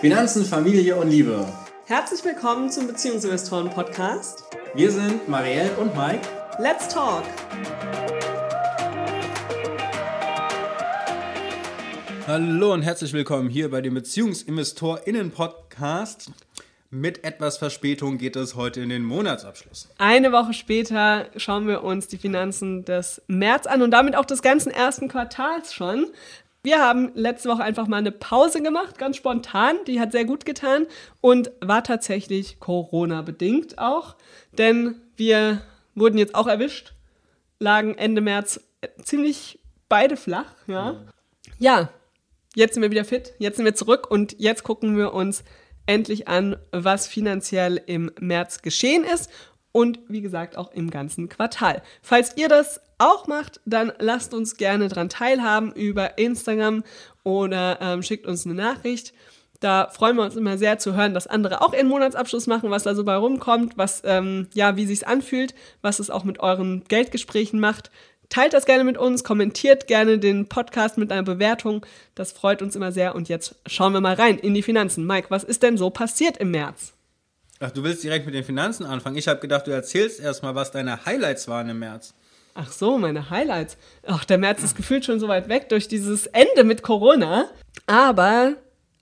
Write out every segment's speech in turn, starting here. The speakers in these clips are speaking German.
Finanzen, Familie und Liebe. Herzlich willkommen zum Beziehungsinvestoren-Podcast. Wir sind Marielle und Mike. Let's talk! Hallo und herzlich willkommen hier bei dem BeziehungsinvestorInnen-Podcast. Mit etwas Verspätung geht es heute in den Monatsabschluss. Eine Woche später schauen wir uns die Finanzen des März an und damit auch des ganzen ersten Quartals schon. Wir haben letzte Woche einfach mal eine Pause gemacht, ganz spontan. Die hat sehr gut getan und war tatsächlich Corona-bedingt auch. Denn wir wurden jetzt auch erwischt, lagen Ende März ziemlich beide flach. Ja, ja jetzt sind wir wieder fit, jetzt sind wir zurück und jetzt gucken wir uns endlich an, was finanziell im März geschehen ist und wie gesagt auch im ganzen Quartal. Falls ihr das auch macht, dann lasst uns gerne daran teilhaben über Instagram oder ähm, schickt uns eine Nachricht. Da freuen wir uns immer sehr zu hören, dass andere auch ihren Monatsabschluss machen, was da so bei rumkommt, was ähm, ja, wie sich's anfühlt, was es auch mit euren Geldgesprächen macht. Teilt das gerne mit uns, kommentiert gerne den Podcast mit einer Bewertung. Das freut uns immer sehr. Und jetzt schauen wir mal rein in die Finanzen. Mike, was ist denn so passiert im März? Ach, du willst direkt mit den Finanzen anfangen? Ich habe gedacht, du erzählst erstmal, was deine Highlights waren im März. Ach so, meine Highlights. Ach, der März ist gefühlt schon so weit weg durch dieses Ende mit Corona. Aber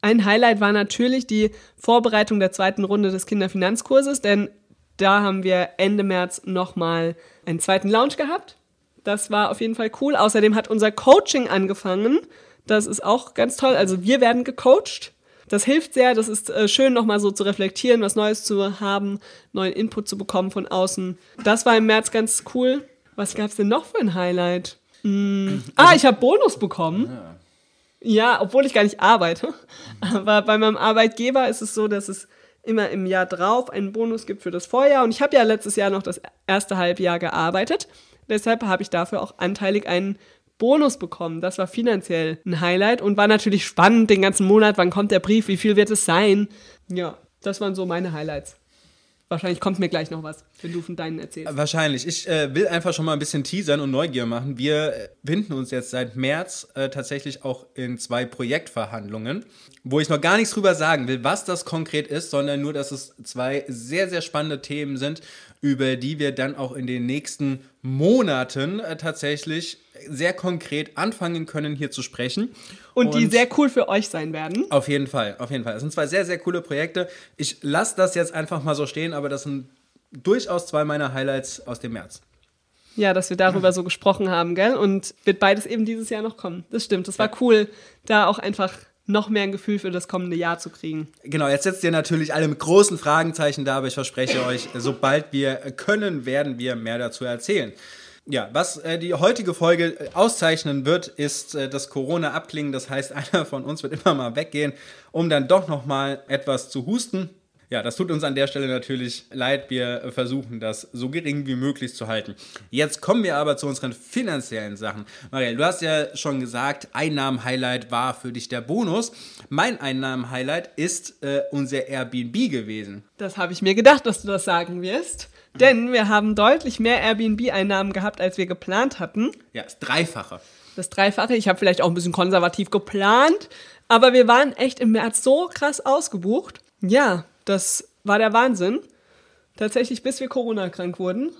ein Highlight war natürlich die Vorbereitung der zweiten Runde des Kinderfinanzkurses, denn da haben wir Ende März nochmal einen zweiten Launch gehabt. Das war auf jeden Fall cool. Außerdem hat unser Coaching angefangen. Das ist auch ganz toll. Also wir werden gecoacht. Das hilft sehr. Das ist äh, schön, nochmal so zu reflektieren, was Neues zu haben, neuen Input zu bekommen von außen. Das war im März ganz cool. Was gab es denn noch für ein Highlight? Hm. Ah, ich habe Bonus bekommen. Ja. ja, obwohl ich gar nicht arbeite. Aber bei meinem Arbeitgeber ist es so, dass es immer im Jahr drauf einen Bonus gibt für das Vorjahr. Und ich habe ja letztes Jahr noch das erste Halbjahr gearbeitet. Deshalb habe ich dafür auch anteilig einen Bonus bekommen. Das war finanziell ein Highlight und war natürlich spannend den ganzen Monat. Wann kommt der Brief? Wie viel wird es sein? Ja, das waren so meine Highlights. Wahrscheinlich kommt mir gleich noch was, wenn du von deinen erzählst. Wahrscheinlich. Ich äh, will einfach schon mal ein bisschen teasern und Neugier machen. Wir äh, binden uns jetzt seit März äh, tatsächlich auch in zwei Projektverhandlungen, wo ich noch gar nichts drüber sagen will, was das konkret ist, sondern nur, dass es zwei sehr, sehr spannende Themen sind, über die wir dann auch in den nächsten Monaten äh, tatsächlich sehr konkret anfangen können, hier zu sprechen. Und, und die sehr cool für euch sein werden. Auf jeden Fall, auf jeden Fall. Das sind zwei sehr, sehr coole Projekte. Ich lasse das jetzt einfach mal so stehen, aber das sind durchaus zwei meiner Highlights aus dem März. Ja, dass wir darüber so gesprochen haben, gell? Und wird beides eben dieses Jahr noch kommen. Das stimmt. Das war cool, da auch einfach noch mehr ein Gefühl für das kommende Jahr zu kriegen. Genau, jetzt setzt ihr natürlich alle mit großen Fragenzeichen da, aber ich verspreche euch, sobald wir können, werden wir mehr dazu erzählen. Ja, was äh, die heutige Folge äh, auszeichnen wird, ist äh, das Corona-Abklingen. Das heißt, einer von uns wird immer mal weggehen, um dann doch noch mal etwas zu husten. Ja, das tut uns an der Stelle natürlich leid. Wir versuchen das so gering wie möglich zu halten. Jetzt kommen wir aber zu unseren finanziellen Sachen. Marielle, du hast ja schon gesagt, Einnahmen-Highlight war für dich der Bonus. Mein Einnahmen-Highlight ist äh, unser Airbnb gewesen. Das habe ich mir gedacht, dass du das sagen wirst. Denn wir haben deutlich mehr Airbnb-Einnahmen gehabt, als wir geplant hatten. Ja, das Dreifache. Das Dreifache. Ich habe vielleicht auch ein bisschen konservativ geplant. Aber wir waren echt im März so krass ausgebucht. Ja, das war der Wahnsinn. Tatsächlich, bis wir Corona-krank wurden.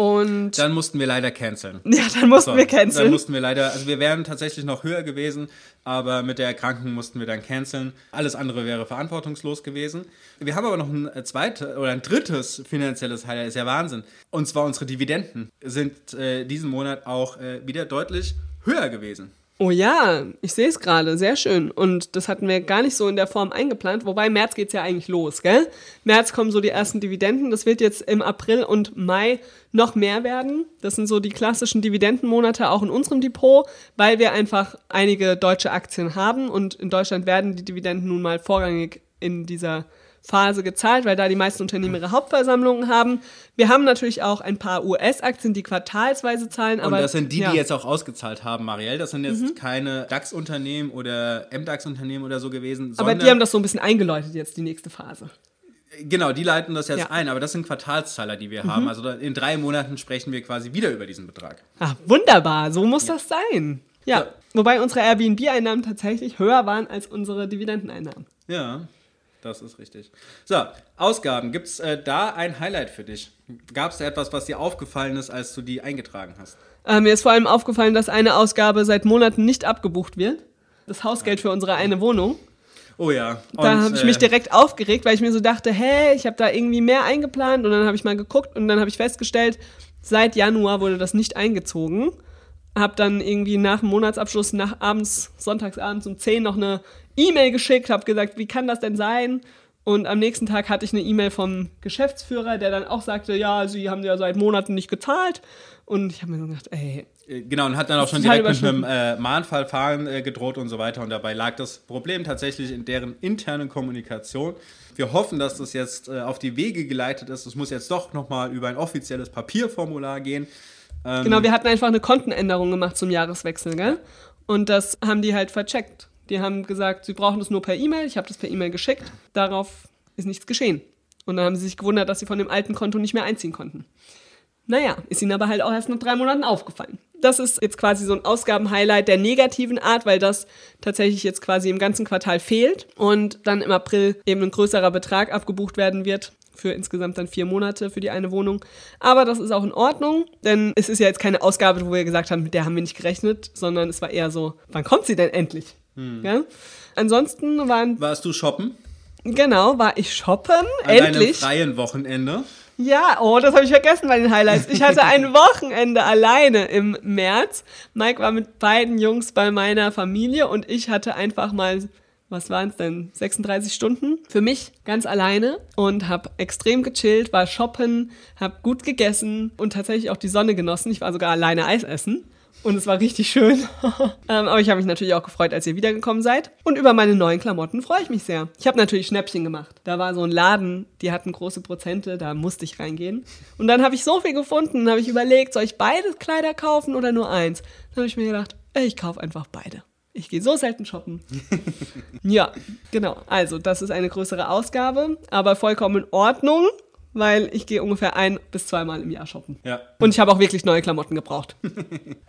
Und dann mussten wir leider canceln. Ja, dann mussten so, wir canceln. Dann mussten wir leider, also wir wären tatsächlich noch höher gewesen, aber mit der Erkrankung mussten wir dann canceln. Alles andere wäre verantwortungslos gewesen. Wir haben aber noch ein zweites oder ein drittes finanzielles Highlight, ist ja Wahnsinn. Und zwar unsere Dividenden sind äh, diesen Monat auch äh, wieder deutlich höher gewesen. Oh ja, ich sehe es gerade, sehr schön. Und das hatten wir gar nicht so in der Form eingeplant. Wobei März geht es ja eigentlich los, gell? März kommen so die ersten Dividenden. Das wird jetzt im April und Mai noch mehr werden. Das sind so die klassischen Dividendenmonate auch in unserem Depot, weil wir einfach einige deutsche Aktien haben und in Deutschland werden die Dividenden nun mal vorrangig in dieser Phase gezahlt, weil da die meisten Unternehmen ihre Hauptversammlungen haben. Wir haben natürlich auch ein paar US-Aktien, die quartalsweise zahlen. Aber, Und das sind die, ja. die jetzt auch ausgezahlt haben, Marielle. Das sind jetzt mhm. keine DAX-Unternehmen oder MDAX-Unternehmen oder so gewesen. Aber die haben das so ein bisschen eingeläutet jetzt, die nächste Phase. Genau, die leiten das jetzt ja. ein, aber das sind Quartalszahler, die wir mhm. haben. Also in drei Monaten sprechen wir quasi wieder über diesen Betrag. Ach, wunderbar, so muss ja. das sein. Ja. Wobei unsere Airbnb-Einnahmen tatsächlich höher waren als unsere Dividendeneinnahmen. Ja, das ist richtig. So, Ausgaben. Gibt es äh, da ein Highlight für dich? Gab es da etwas, was dir aufgefallen ist, als du die eingetragen hast? Äh, mir ist vor allem aufgefallen, dass eine Ausgabe seit Monaten nicht abgebucht wird. Das Hausgeld für unsere eine Wohnung. Oh ja. Da Und, habe ich mich äh, direkt aufgeregt, weil ich mir so dachte, hä, ich habe da irgendwie mehr eingeplant und dann habe ich mal geguckt und dann habe ich festgestellt, seit Januar wurde das nicht eingezogen. Hab dann irgendwie nach dem Monatsabschluss nach abends, sonntagsabends um 10 noch eine E-Mail geschickt, habe gesagt, wie kann das denn sein? Und am nächsten Tag hatte ich eine E-Mail vom Geschäftsführer, der dann auch sagte, ja, sie haben ja seit Monaten nicht gezahlt. Und ich habe mir so gedacht, ey, äh, Genau, und hat dann auch schon direkt mit einem äh, Mahnverfahren äh, gedroht und so weiter. Und dabei lag das Problem tatsächlich in deren internen Kommunikation. Wir hoffen, dass das jetzt äh, auf die Wege geleitet ist. Es muss jetzt doch nochmal über ein offizielles Papierformular gehen. Ähm, Genau, wir hatten einfach eine Kontenänderung gemacht zum Jahreswechsel, gell? Und das haben die halt vercheckt. Die haben gesagt, sie brauchen das nur per E-Mail. Ich habe das per E-Mail geschickt. Darauf ist nichts geschehen. Und dann haben sie sich gewundert, dass sie von dem alten Konto nicht mehr einziehen konnten. Naja, ist ihnen aber halt auch erst nach drei Monaten aufgefallen. Das ist jetzt quasi so ein Ausgabenhighlight der negativen Art, weil das tatsächlich jetzt quasi im ganzen Quartal fehlt und dann im April eben ein größerer Betrag abgebucht werden wird für insgesamt dann vier Monate für die eine Wohnung. Aber das ist auch in Ordnung, denn es ist ja jetzt keine Ausgabe, wo wir gesagt haben, mit der haben wir nicht gerechnet, sondern es war eher so, wann kommt sie denn endlich? Ja? Ansonsten waren, warst du shoppen? genau, war ich shoppen, An deinem endlich. freien Wochenende? Ja, oh, das habe ich vergessen bei den Highlights. Ich hatte ein Wochenende alleine im März. Mike war mit beiden Jungs bei meiner Familie und ich hatte einfach mal, was waren es denn, 36 Stunden für mich ganz alleine und habe extrem gechillt, war shoppen, habe gut gegessen und tatsächlich auch die Sonne genossen. Ich war sogar alleine Eis essen. Und es war richtig schön. ähm, aber ich habe mich natürlich auch gefreut, als ihr wiedergekommen seid. Und über meine neuen Klamotten freue ich mich sehr. Ich habe natürlich Schnäppchen gemacht. Da war so ein Laden, die hatten große Prozente, da musste ich reingehen. Und dann habe ich so viel gefunden, dann habe ich überlegt, soll ich beide Kleider kaufen oder nur eins? Dann habe ich mir gedacht, ich kaufe einfach beide. Ich gehe so selten shoppen. ja, genau. Also, das ist eine größere Ausgabe, aber vollkommen in Ordnung, weil ich gehe ungefähr ein bis zweimal im Jahr shoppen. Ja. Und ich habe auch wirklich neue Klamotten gebraucht.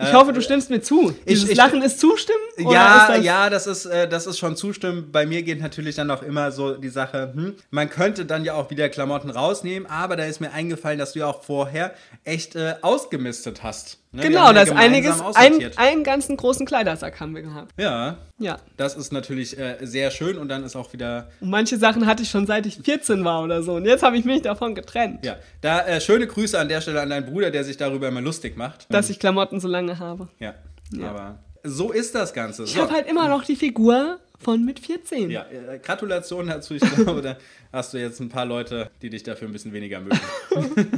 Ich hoffe, du stimmst mir zu. Dieses ich- Lachen ist zustimmen? Ja, ist das ja, das ist, äh, das ist schon zustimmen. Bei mir geht natürlich dann auch immer so die Sache, hm, man könnte dann ja auch wieder Klamotten rausnehmen, aber da ist mir eingefallen, dass du ja auch vorher echt äh, ausgemistet hast. Ne? Genau, ja da ist einiges, ein, einen ganzen großen Kleidersack haben wir gehabt. Ja, Ja. das ist natürlich äh, sehr schön und dann ist auch wieder, Und manche Sachen hatte ich schon seit ich 14 war oder so. Und jetzt habe ich mich davon getrennt, ja, da äh, schöne Grüße an der Stelle an deinen Bruder, der sich darüber immer lustig macht. dass ich Klamotten so lange habe. ja, aber so ist das Ganze. Ich So. habe halt immer noch die Figur von mit 14. Ja, äh, Gratulation dazu. Ich glaube, da hast du jetzt ein paar Leute, die dich dafür ein bisschen weniger mögen.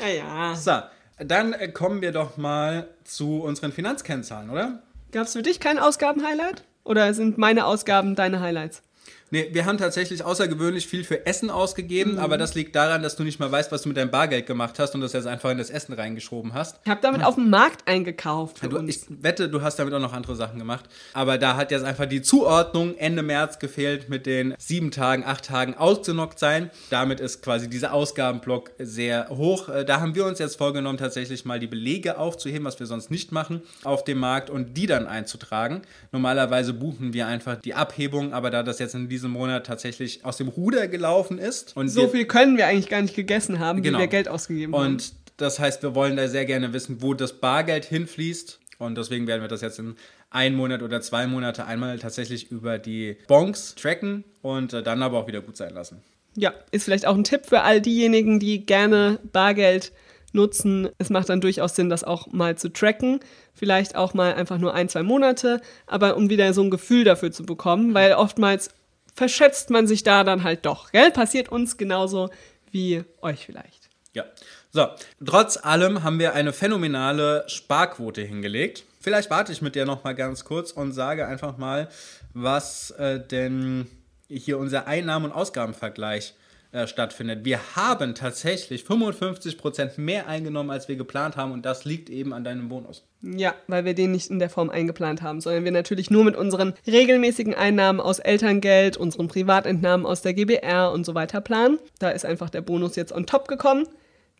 Naja. So, dann äh, kommen wir doch mal zu unseren Finanzkennzahlen, oder? Gab es für dich kein Ausgaben-Highlight? Oder sind meine Ausgaben deine Highlights? Nee, wir haben tatsächlich außergewöhnlich viel für Essen ausgegeben, Mhm. aber das liegt daran, dass du nicht mal weißt, was du mit deinem Bargeld gemacht hast und das jetzt einfach in das Essen reingeschoben hast. Ich habe damit auf dem Markt eingekauft. Für Du, uns. ich wette, du hast damit auch noch andere Sachen gemacht. Aber da hat jetzt einfach die Zuordnung Ende März gefehlt mit den sieben Tagen, acht Tagen ausgenockt sein. Damit ist quasi dieser Ausgabenblock sehr hoch. Äh, Da haben wir uns jetzt vorgenommen, tatsächlich mal die Belege aufzuheben, was wir sonst nicht machen, auf dem Markt und die dann einzutragen. Normalerweise buchen wir einfach die Abhebung, aber da das jetzt in diesem Monat tatsächlich aus dem Ruder gelaufen ist und so wir viel können wir eigentlich gar nicht gegessen haben, Genau. wie wir Geld ausgegeben haben. und das heißt, wir wollen da sehr gerne wissen, wo das Bargeld hinfließt. Und deswegen werden wir das jetzt in einem Monat oder zwei Monate einmal tatsächlich über die Bonks tracken und äh, dann aber auch wieder gut sein lassen. Ja, ist vielleicht auch ein Tipp für all diejenigen, die gerne Bargeld nutzen. Es macht dann durchaus Sinn, das auch mal zu tracken. Vielleicht auch mal einfach nur ein, zwei Monate, aber um wieder so ein Gefühl dafür zu bekommen, weil oftmals verschätzt man sich da dann halt doch. Gell? Passiert uns genauso wie euch vielleicht. Ja. So, trotz allem haben wir eine phänomenale Sparquote hingelegt. Vielleicht warte ich mit der noch mal ganz kurz und sage einfach mal, was äh, denn hier unser Einnahmen- und Ausgabenvergleich äh, stattfindet. Wir haben tatsächlich 55% mehr eingenommen, als wir geplant haben und das liegt eben an deinem Bonus. Ja, weil wir den nicht in der Form eingeplant haben, sondern wir natürlich nur mit unseren regelmäßigen Einnahmen aus Elterngeld, unseren Privatentnahmen aus der GBR und so weiter planen. Da ist einfach der Bonus jetzt on top gekommen.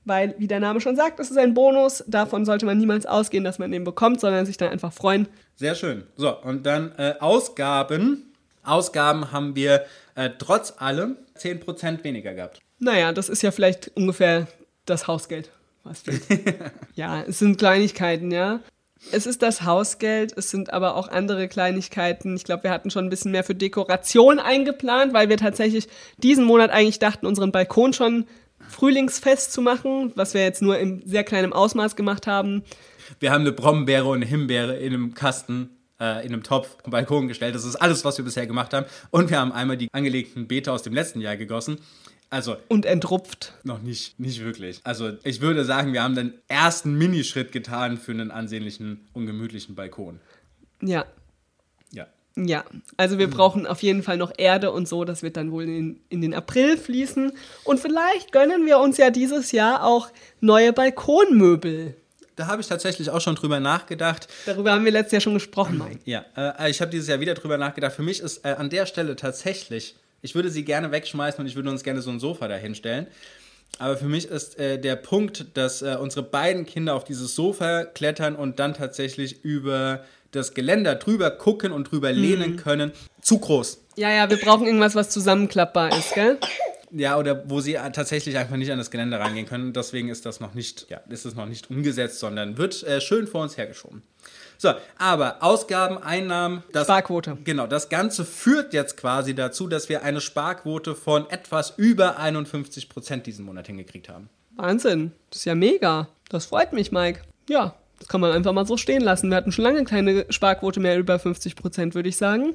weil, wie der Name schon sagt, es ist ein Bonus. Davon sollte man niemals ausgehen, dass man den bekommt, sondern sich dann einfach freuen. Sehr schön. So, und dann äh, Ausgaben. Ausgaben haben wir äh, trotz allem 10% weniger gehabt. Naja, das ist ja vielleicht ungefähr das Hausgeld. Was fehlt. ja, es sind Kleinigkeiten, ja. Es ist das Hausgeld, es sind aber auch andere Kleinigkeiten. Ich glaube, wir hatten schon ein bisschen mehr für Dekoration eingeplant, weil wir tatsächlich diesen Monat eigentlich dachten, unseren Balkon schon frühlingsfest zu machen, was wir jetzt nur in sehr kleinem Ausmaß gemacht haben. Wir haben eine Brombeere und eine Himbeere in einem Kasten, äh, in einem Topf am Balkon gestellt. Das ist alles, was wir bisher gemacht haben. Und wir haben einmal die angelegten Beete aus dem letzten Jahr gegossen. Also Und entrupft. noch nicht, nicht wirklich. Also ich würde sagen, wir haben den ersten Minischritt getan für einen ansehnlichen, ungemütlichen Balkon. Ja, Ja. ja. Also wir brauchen auf jeden Fall noch Erde und so. Das wird dann wohl in, in den April fließen. Und vielleicht gönnen wir uns ja dieses Jahr auch neue Balkonmöbel. Da habe ich tatsächlich auch schon drüber nachgedacht. Darüber haben wir letztes Jahr schon gesprochen, Mike. Ja, äh, ich habe dieses Jahr wieder drüber nachgedacht. Für mich ist äh, an der Stelle tatsächlich, ich würde sie gerne wegschmeißen und ich würde uns gerne so ein Sofa dahinstellen. Aber für mich ist äh, der Punkt, dass äh, unsere beiden Kinder auf dieses Sofa klettern und dann tatsächlich über das Geländer drüber gucken und drüber lehnen können, zu groß. Ja, ja, wir brauchen irgendwas, was zusammenklappbar ist, gell? Ja, oder wo sie tatsächlich einfach nicht an das Geländer reingehen können. Deswegen ist das noch nicht, ja, ist es noch nicht umgesetzt, sondern wird äh, schön vor uns hergeschoben. So, aber Ausgaben, Einnahmen, das, Sparquote. Genau, das Ganze führt jetzt quasi dazu, dass wir eine Sparquote von etwas über 51 Prozent diesen Monat hingekriegt haben. Wahnsinn. Das ist ja mega. Das freut mich, Mike. Ja, das kann man einfach mal so stehen lassen. Wir hatten schon lange keine Sparquote mehr über 50 Prozent, würde ich sagen.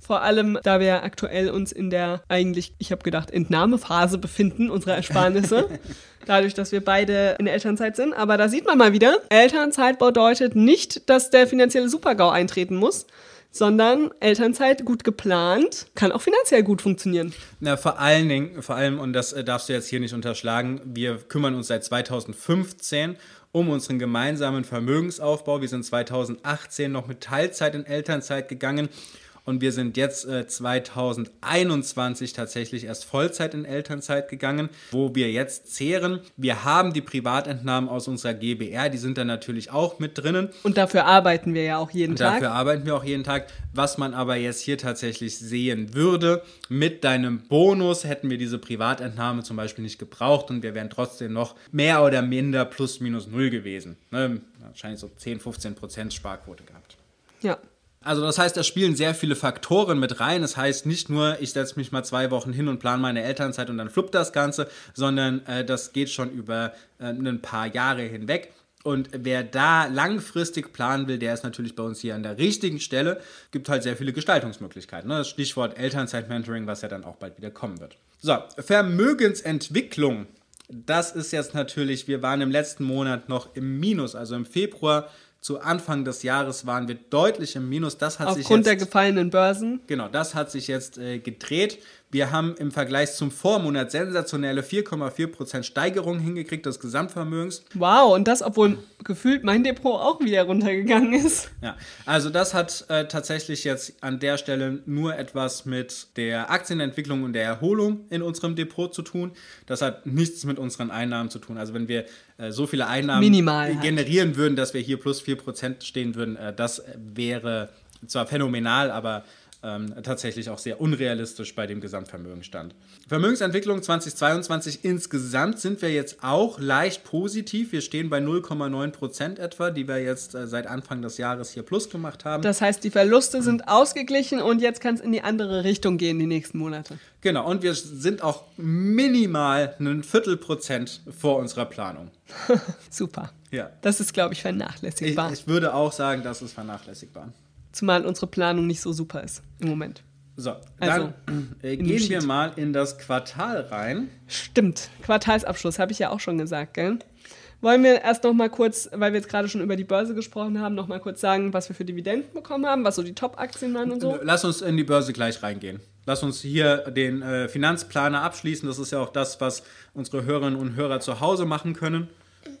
Vor allem, da wir aktuell uns in der eigentlich, ich habe gedacht, Entnahmephase befinden, unserer Ersparnisse. Dadurch, dass wir beide in der Elternzeit sind. Aber da sieht man mal wieder, Elternzeit bedeutet nicht, dass der finanzielle Supergau eintreten muss, sondern Elternzeit gut geplant kann auch finanziell gut funktionieren. Na, vor allen Dingen, vor allem, und das äh, darfst du jetzt hier nicht unterschlagen, wir kümmern uns seit 2015 um unseren gemeinsamen Vermögensaufbau. Wir sind 2018 noch mit Teilzeit in Elternzeit gegangen und wir sind jetzt äh, 2021 tatsächlich erst Vollzeit in Elternzeit gegangen, wo wir jetzt zehren. Wir haben die Privatentnahmen aus unserer GBR, die sind da natürlich auch mit drinnen. Und dafür arbeiten wir ja auch jeden Tag. Dafür arbeiten wir auch jeden Tag. Was man aber jetzt hier tatsächlich sehen würde, mit deinem Bonus hätten wir diese Privatentnahme zum Beispiel nicht gebraucht und wir wären trotzdem noch mehr oder minder plus minus null gewesen. Ne? Wahrscheinlich so 10, 15 Prozent Sparquote gehabt. Ja. Also das heißt, da spielen sehr viele Faktoren mit rein. Das heißt nicht nur, ich setze mich mal zwei Wochen hin und plane meine Elternzeit und dann fluppt das Ganze, sondern äh, das geht schon über äh, ein paar Jahre hinweg. Und wer da langfristig planen will, der ist natürlich bei uns hier an der richtigen Stelle. Gibt halt sehr viele Gestaltungsmöglichkeiten. Ne? Das Stichwort Elternzeit-Mentoring, was ja dann auch bald wieder kommen wird. So, Vermögensentwicklung. Das ist jetzt natürlich, wir waren im letzten Monat noch im Minus, also im Februar zu Anfang des Jahres waren wir deutlich im Minus. Das hat sich Aufgrund jetzt, der gefallenen Börsen. Genau, das hat sich jetzt äh, gedreht. Wir haben im Vergleich zum Vormonat sensationelle 4,4% Steigerung hingekriegt des Gesamtvermögens. Wow, und das, obwohl gefühlt mein Depot auch wieder runtergegangen ist. Ja, also das hat äh, tatsächlich jetzt an der Stelle nur etwas mit der Aktienentwicklung und der Erholung in unserem Depot zu tun. Das hat nichts mit unseren Einnahmen zu tun. Also wenn wir äh, so viele Einnahmen Minimal halt. generieren würden, dass wir hier plus 4% stehen würden, äh, das wäre zwar phänomenal, aber ähm, tatsächlich auch sehr unrealistisch bei dem Gesamtvermögenstand. Vermögensentwicklung 2022 insgesamt sind wir jetzt auch leicht positiv. Wir stehen bei 0,9% etwa, die wir jetzt äh, seit Anfang des Jahres hier plus gemacht haben. Das heißt, die Verluste sind ausgeglichen und jetzt kann es in die andere Richtung gehen, die nächsten Monate. Genau, und wir sind auch minimal ein Viertelprozent vor unserer Planung. Super. Ja. Das ist, glaube ich, Ich, vernachlässigbar. ich würde auch sagen, das ist vernachlässigbar. Zumal unsere Planung nicht so super ist im Moment. So, Also, dann äh, gehen wir mal in das Quartal rein. Stimmt. Quartalsabschluss, habe ich ja auch schon gesagt, gell? Wollen wir erst noch mal kurz, weil wir jetzt gerade schon über die Börse gesprochen haben, noch mal kurz sagen, was wir für Dividenden bekommen haben, was so die Top-Aktien waren und so? Lass uns in die Börse gleich reingehen. Lass uns hier den äh, Finanzplaner abschließen. Das ist ja auch das, was unsere Hörerinnen und Hörer zu Hause machen können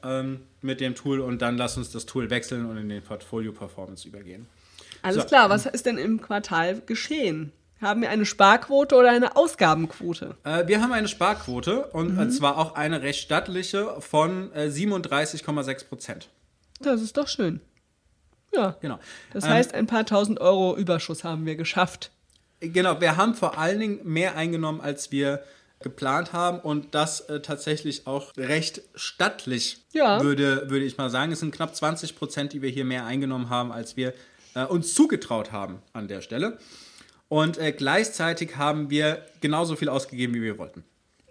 ähm, mit dem Tool. Und dann lass uns das Tool wechseln und in den Portfolio Performance übergehen. Alles So. klar, was ist denn im Quartal geschehen? Haben wir eine Sparquote oder eine Ausgabenquote? Äh, wir haben eine Sparquote und mhm. zwar auch eine recht stattliche von äh, 37,6 Prozent. Das ist doch schön. Ja. Genau. Das ähm, heißt, ein paar tausend Euro Überschuss haben wir geschafft. Genau, wir haben vor allen Dingen mehr eingenommen, als wir geplant haben und das äh, tatsächlich auch recht stattlich, ja. würde, würde ich mal sagen. Es sind knapp 20 Prozent, die wir hier mehr eingenommen haben, als wir äh, uns zugetraut haben an der Stelle. Und äh, gleichzeitig haben wir genauso viel ausgegeben, wie wir wollten.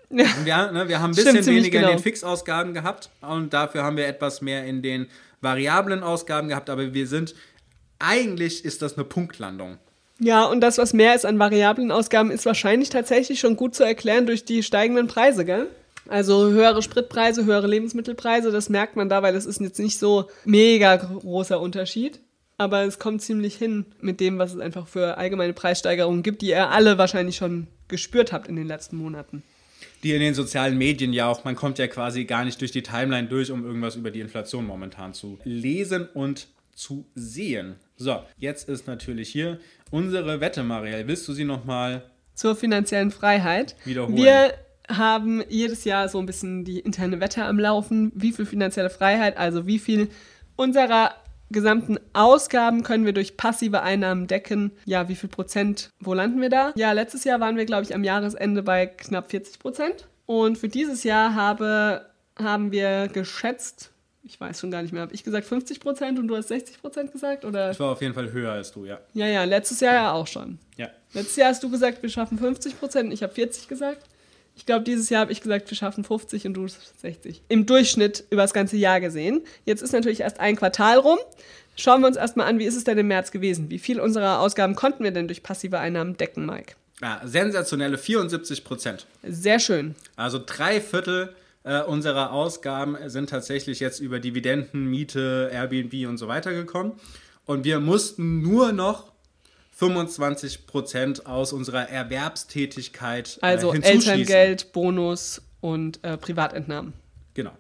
Ja. Wir, ne, wir, haben ein bisschen weniger genau. in den Fixausgaben gehabt und dafür haben wir etwas mehr in den variablen Ausgaben gehabt, aber wir sind, eigentlich ist das eine Punktlandung. Ja, und das, was mehr ist an variablen Ausgaben, ist wahrscheinlich tatsächlich schon gut zu erklären durch die steigenden Preise, gell? Also höhere Spritpreise, höhere Lebensmittelpreise, das merkt man da, weil es ist jetzt nicht so mega großer Unterschied. Aber es kommt ziemlich hin mit dem, was es einfach für allgemeine Preissteigerungen gibt, die ihr alle wahrscheinlich schon gespürt habt in den letzten Monaten. Die in den sozialen Medien ja auch, man kommt ja quasi gar nicht durch die Timeline durch, um irgendwas über die Inflation momentan zu lesen und zu sehen. So, jetzt ist natürlich hier unsere Wette, Marielle. Willst du sie nochmal zur finanziellen Freiheit wiederholen? Wir haben jedes Jahr so ein bisschen die interne Wette am Laufen. Wie viel finanzielle Freiheit, also wie viel unserer gesamten Ausgaben können wir durch passive Einnahmen decken. Ja, wie viel Prozent, wo landen wir da? Ja, letztes Jahr waren wir, glaube ich, am Jahresende bei knapp 40 Prozent. Und für dieses Jahr habe, haben wir geschätzt, ich weiß schon gar nicht mehr, habe ich gesagt 50 Prozent und du hast 60 Prozent gesagt? Oder? Ich war auf jeden Fall höher als du, ja. Ja, ja, letztes Jahr ja auch schon. Ja. Letztes Jahr hast du gesagt, wir schaffen 50 Prozent ich habe 40 gesagt. Ich glaube, dieses Jahr habe ich gesagt, wir schaffen 50 und du 60. Im Durchschnitt über das ganze Jahr gesehen. Jetzt ist natürlich erst ein Quartal rum. Schauen wir uns erstmal an, wie ist es denn im März gewesen? Wie viel unserer Ausgaben konnten wir denn durch passive Einnahmen decken, Mike? Ja, sensationelle 74 Prozent. Sehr schön. Also drei Viertel äh, unserer Ausgaben sind tatsächlich jetzt über Dividenden, Miete, Airbnb und so weiter gekommen. Und wir mussten nur noch 25 Prozent aus unserer Erwerbstätigkeit äh, also Elterngeld, Bonus und äh, Privatentnahmen. Genau.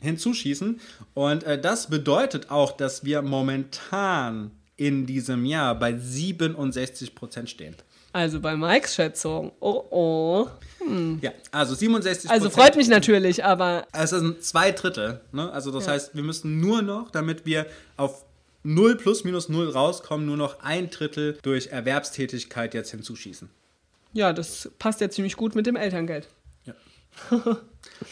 Hinzuschießen. Und äh, das bedeutet auch, dass wir momentan in diesem Jahr bei 67 Prozent stehen. Also bei Mikes Schätzung. Oh oh. Hm. Ja, also 67% Also freut mich natürlich, aber. Es sind zwei Drittel. Ne? Also das ja. heißt, wir müssen nur noch, damit wir auf 0 plus minus 0 rauskommen, nur noch ein Drittel durch Erwerbstätigkeit jetzt hinzuschießen. Ja, das passt ja ziemlich gut mit dem Elterngeld. Ja.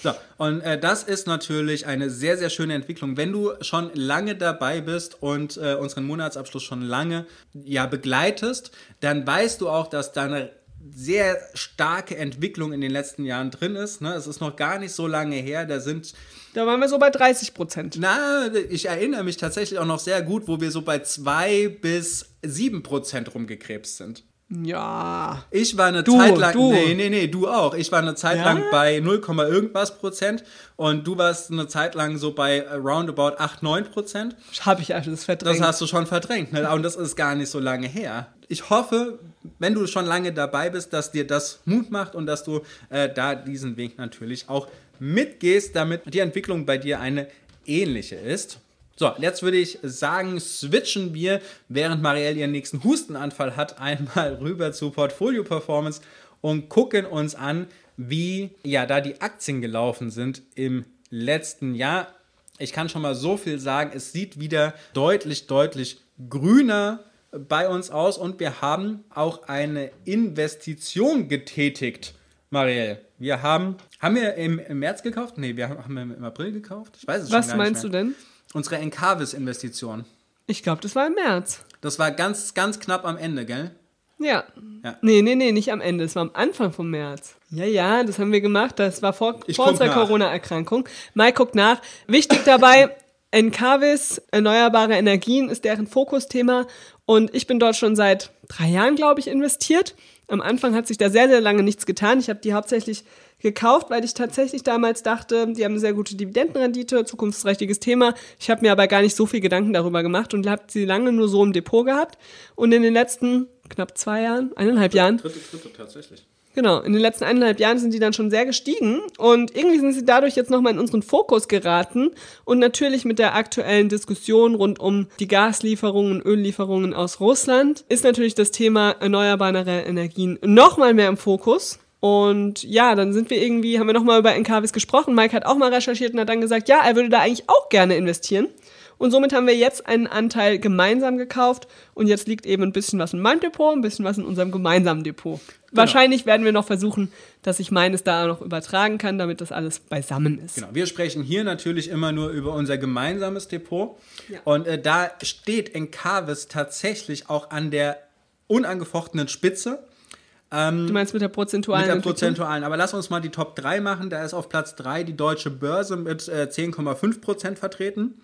so, und äh, das ist natürlich eine sehr, sehr schöne Entwicklung. Wenn du schon lange dabei bist und äh, unseren Monatsabschluss schon lange ja, begleitest, dann weißt du auch, dass deine sehr starke Entwicklung in den letzten Jahren drin ist. Ne? Es ist noch gar nicht so lange her. Da sind da waren wir so bei 30 Prozent. Na, ich erinnere mich tatsächlich auch noch sehr gut, wo wir so bei 2 bis 7 Prozent rumgekrebst sind. Ja. Ich war eine du, Zeit lang. Du. Nee, nee, nee, du auch. Ich war eine Zeit ja? lang bei 0, irgendwas Prozent und du warst eine Zeit lang so bei roundabout 8, 9 Prozent. Habe ich alles verdrängt. Das hast du schon verdrängt. Ne? Und das ist gar nicht so lange her. Ich hoffe, wenn du schon lange dabei bist, dass dir das Mut macht und dass du äh, da diesen Weg natürlich auch mitgehst, damit die Entwicklung bei dir eine ähnliche ist. So, jetzt würde ich sagen, switchen wir, während Marielle ihren nächsten Hustenanfall hat, einmal rüber zu Portfolio Performance und gucken uns an, wie ja da die Aktien gelaufen sind im letzten Jahr. Ich kann schon mal so viel sagen, es sieht wieder deutlich, deutlich grüner bei uns aus und wir haben auch eine Investition getätigt, Marielle. Wir haben, haben wir im, im März gekauft? Nee, wir haben, haben wir im April gekauft? Ich weiß es Was schon gar meinst nicht mehr. du denn? Unsere Encarvis-Investition. Ich glaube, das war im März. Das war ganz, ganz knapp am Ende, gell? Ja. ja. Nee, nee, nee, nicht am Ende. Es war am Anfang vom März. Ja, ja, das haben wir gemacht. Das war vor, vor unserer Corona-Erkrankung. Mai guckt nach. Wichtig dabei, Encarvis, erneuerbare Energien, ist deren Fokusthema. Und ich bin dort schon seit drei Jahren, glaube ich, investiert. Am Anfang hat sich da sehr, sehr lange nichts getan. Ich habe die hauptsächlich gekauft, weil ich tatsächlich damals dachte, die haben eine sehr gute Dividendenrendite, zukunftsträchtiges Thema. Ich habe mir aber gar nicht so viel Gedanken darüber gemacht und habe sie lange nur so im Depot gehabt. Und in den letzten knapp zwei Jahren, eineinhalb Jahren. Dritte, dritte, tatsächlich. Genau, in den letzten eineinhalb Jahren sind die dann schon sehr gestiegen und irgendwie sind sie dadurch jetzt nochmal in unseren Fokus geraten und natürlich mit der aktuellen Diskussion rund um die Gaslieferungen, Öllieferungen aus Russland ist natürlich das Thema erneuerbare Energien nochmal mehr im Fokus. Und ja, dann sind wir irgendwie, haben wir nochmal über NKWs gesprochen. Mike hat auch mal recherchiert und hat dann gesagt, ja, er würde da eigentlich auch gerne investieren. Und somit haben wir jetzt einen Anteil gemeinsam gekauft und jetzt liegt eben ein bisschen was in meinem Depot, ein bisschen was in unserem gemeinsamen Depot. Genau. Wahrscheinlich werden wir noch versuchen, dass ich meines da noch übertragen kann, damit das alles beisammen ist. Genau, wir sprechen hier natürlich immer nur über unser gemeinsames Depot. Ja. Und äh, da steht Encarvis tatsächlich auch an der unangefochtenen Spitze. Ähm, du meinst mit der prozentualen? Mit der prozentualen. Aber lass uns mal die Top 3 machen. Da ist auf Platz 3 die deutsche Börse mit äh, 10,5% vertreten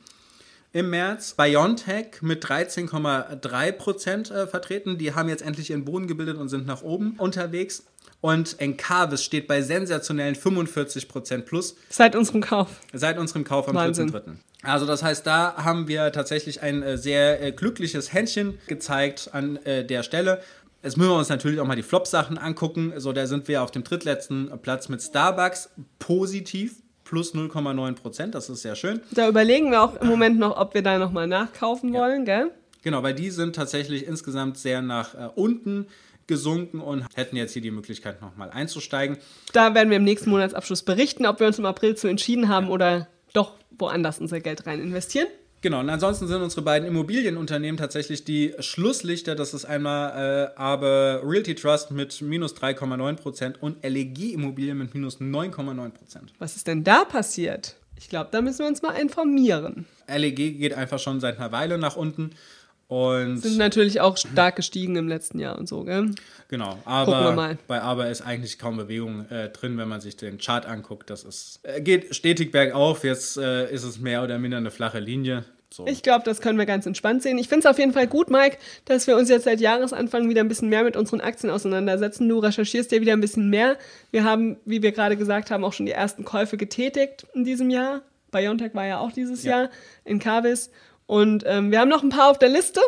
im März. BioNTech mit 13,3 Prozent äh, vertreten. Die haben jetzt endlich ihren Boden gebildet und sind nach oben unterwegs. Und Encarvis steht bei sensationellen 45 Prozent plus. Seit unserem Kauf. Seit unserem Kauf am 3.3. Also das heißt, da haben wir tatsächlich ein äh, sehr äh, glückliches Händchen gezeigt an äh, der Stelle. Jetzt müssen wir uns natürlich auch mal die Flop-Sachen angucken. So, da sind wir auf dem drittletzten Platz mit Starbucks positiv plus 0,9 Prozent. Das ist sehr schön. Da überlegen wir auch im Moment noch, ob wir da nochmal nachkaufen wollen, ja. gell? Genau, weil die sind tatsächlich insgesamt sehr nach äh, unten gesunken und hätten jetzt hier die Möglichkeit nochmal einzusteigen. Da werden wir im nächsten Monatsabschluss berichten, ob wir uns im April zu entschieden haben oder doch woanders unser Geld rein investieren. Genau, und ansonsten sind unsere beiden Immobilienunternehmen tatsächlich die Schlusslichter. Das ist einmal äh, aber Realty Trust mit minus 3,9% und LEG Immobilien mit minus 9,9%. Was ist denn da passiert? Ich glaube, da müssen wir uns mal informieren. LEG geht einfach schon seit einer Weile nach unten. Und sind natürlich auch stark gestiegen im letzten Jahr und so, gell? Genau, aber bei Aber ist eigentlich kaum Bewegung äh, drin, wenn man sich den Chart anguckt. Das ist, äh, geht stetig bergauf, jetzt äh, ist es mehr oder minder eine flache Linie. So. Ich glaube, das können wir ganz entspannt sehen. Ich finde es auf jeden Fall gut, Mike, dass wir uns jetzt seit Jahresanfang wieder ein bisschen mehr mit unseren Aktien auseinandersetzen. Du recherchierst ja wieder ein bisschen mehr. Wir haben, wie wir gerade gesagt haben, auch schon die ersten Käufe getätigt in diesem Jahr. Biontech war ja auch dieses ja. Jahr in Carvis. Und ähm, wir haben noch ein paar auf der Liste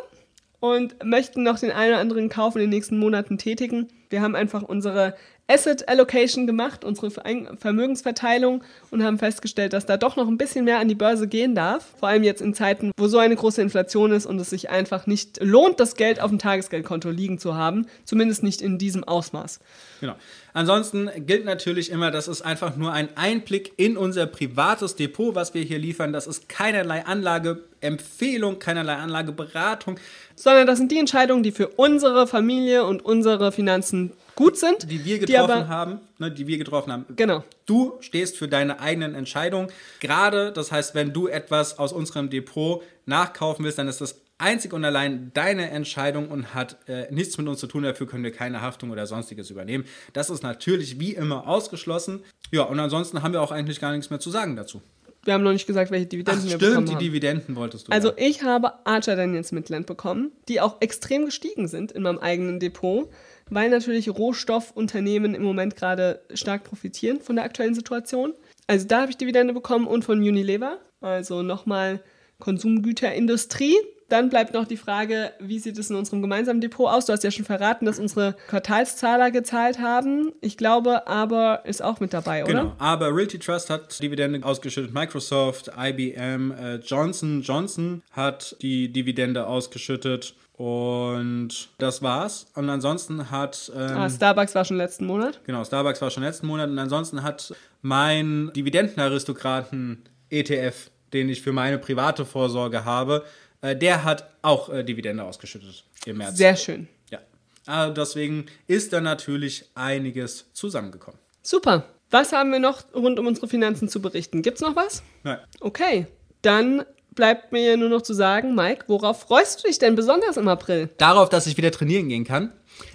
und möchten noch den einen oder anderen Kauf in den nächsten Monaten tätigen. Wir haben einfach unsere Asset Allocation gemacht, unsere Vermögensverteilung und haben festgestellt, dass da doch noch ein bisschen mehr an die Börse gehen darf. Vor allem jetzt in Zeiten, wo so eine große Inflation ist und es sich einfach nicht lohnt, das Geld auf dem Tagesgeldkonto liegen zu haben. Zumindest nicht in diesem Ausmaß. Genau. Ansonsten gilt natürlich immer, das ist einfach nur ein Einblick in unser privates Depot, was wir hier liefern. Das ist keinerlei Anlageempfehlung, keinerlei Anlageberatung. Sondern das sind die Entscheidungen, die für unsere Familie und unsere Finanzen gut sind. Die wir getroffen die aber, haben, ne, die wir getroffen haben. Genau. Du stehst für deine eigenen Entscheidungen. Gerade, das heißt, wenn du etwas aus unserem Depot nachkaufen willst, dann ist das einzig und allein deine Entscheidung und hat äh, nichts mit uns zu tun. Dafür können wir keine Haftung oder sonstiges übernehmen. Das ist natürlich wie immer ausgeschlossen. Ja, und ansonsten haben wir auch eigentlich gar nichts mehr zu sagen dazu. Wir haben noch nicht gesagt, welche Dividenden Ach, wir stimmt, bekommen haben. Stimmt, die Dividenden wolltest du. Also ja. ich habe Archer Daniels Midland bekommen, die auch extrem gestiegen sind in meinem eigenen Depot weil natürlich Rohstoffunternehmen im Moment gerade stark profitieren von der aktuellen Situation. Also da habe ich Dividende bekommen und von Unilever, also nochmal Konsumgüterindustrie. Dann bleibt noch die Frage, wie sieht es in unserem gemeinsamen Depot aus? Du hast ja schon verraten, dass unsere Quartalszahler gezahlt haben. Ich glaube, aber ist auch mit dabei, oder? Genau, aber Realty Trust hat Dividende ausgeschüttet. Microsoft, IBM, äh, Johnson Johnson hat die Dividende ausgeschüttet. Und das war's. Und ansonsten hat. Ähm, ah, Starbucks war schon letzten Monat? Genau, Starbucks war schon letzten Monat. Und ansonsten hat mein Dividendenaristokraten-ETF, den ich für meine private Vorsorge habe, äh, der hat auch äh, Dividende ausgeschüttet im März. Sehr schön. Ja. Also deswegen ist da natürlich einiges zusammengekommen. Super. Was haben wir noch rund um unsere Finanzen zu berichten? Gibt's noch was? Nein. Okay. Dann bleibt mir nur noch zu sagen, Mike, worauf freust du dich denn besonders im April? Darauf, dass ich wieder trainieren gehen kann.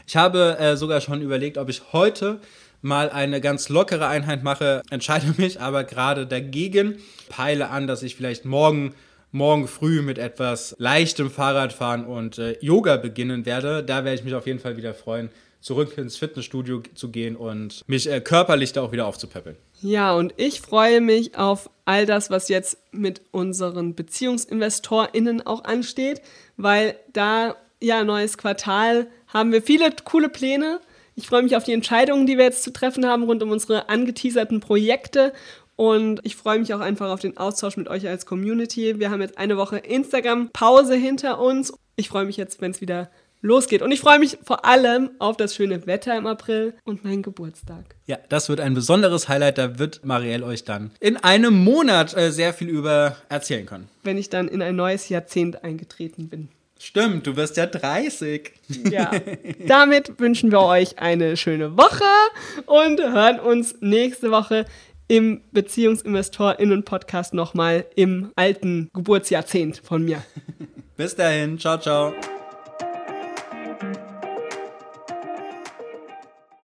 Ich habe äh, sogar schon überlegt, ob ich heute mal eine ganz lockere Einheit mache, entscheide mich aber gerade dagegen, peile an, dass ich vielleicht morgen morgen früh mit etwas leichtem Fahrradfahren und äh, Yoga beginnen werde. Da werde ich mich auf jeden Fall wieder freuen, zurück ins Fitnessstudio zu gehen und mich äh, körperlich da auch wieder aufzupäppeln. Ja, und ich freue mich auf all das, was jetzt mit unseren BeziehungsinvestorInnen auch ansteht, weil da, ja, neues Quartal haben wir viele coole Pläne. Ich freue mich auf die Entscheidungen, die wir jetzt zu treffen haben rund um unsere angeteaserten Projekte. Und ich freue mich auch einfach auf den Austausch mit euch als Community. Wir haben jetzt eine Woche Instagram-Pause hinter uns. Ich freue mich jetzt, wenn es wieder losgeht. Und ich freue mich vor allem auf das schöne Wetter im April und meinen Geburtstag. Ja, das wird ein besonderes Highlight. Da wird Marielle euch dann in einem Monat äh, sehr viel über erzählen können. Wenn ich dann in ein neues Jahrzehnt eingetreten bin. Stimmt, du wirst ja 30. Ja. Damit wünschen wir euch eine schöne Woche und hören uns nächste Woche im BeziehungsinvestorInnen-Podcast nochmal im alten Geburtsjahrzehnt von mir. Bis dahin, ciao, ciao.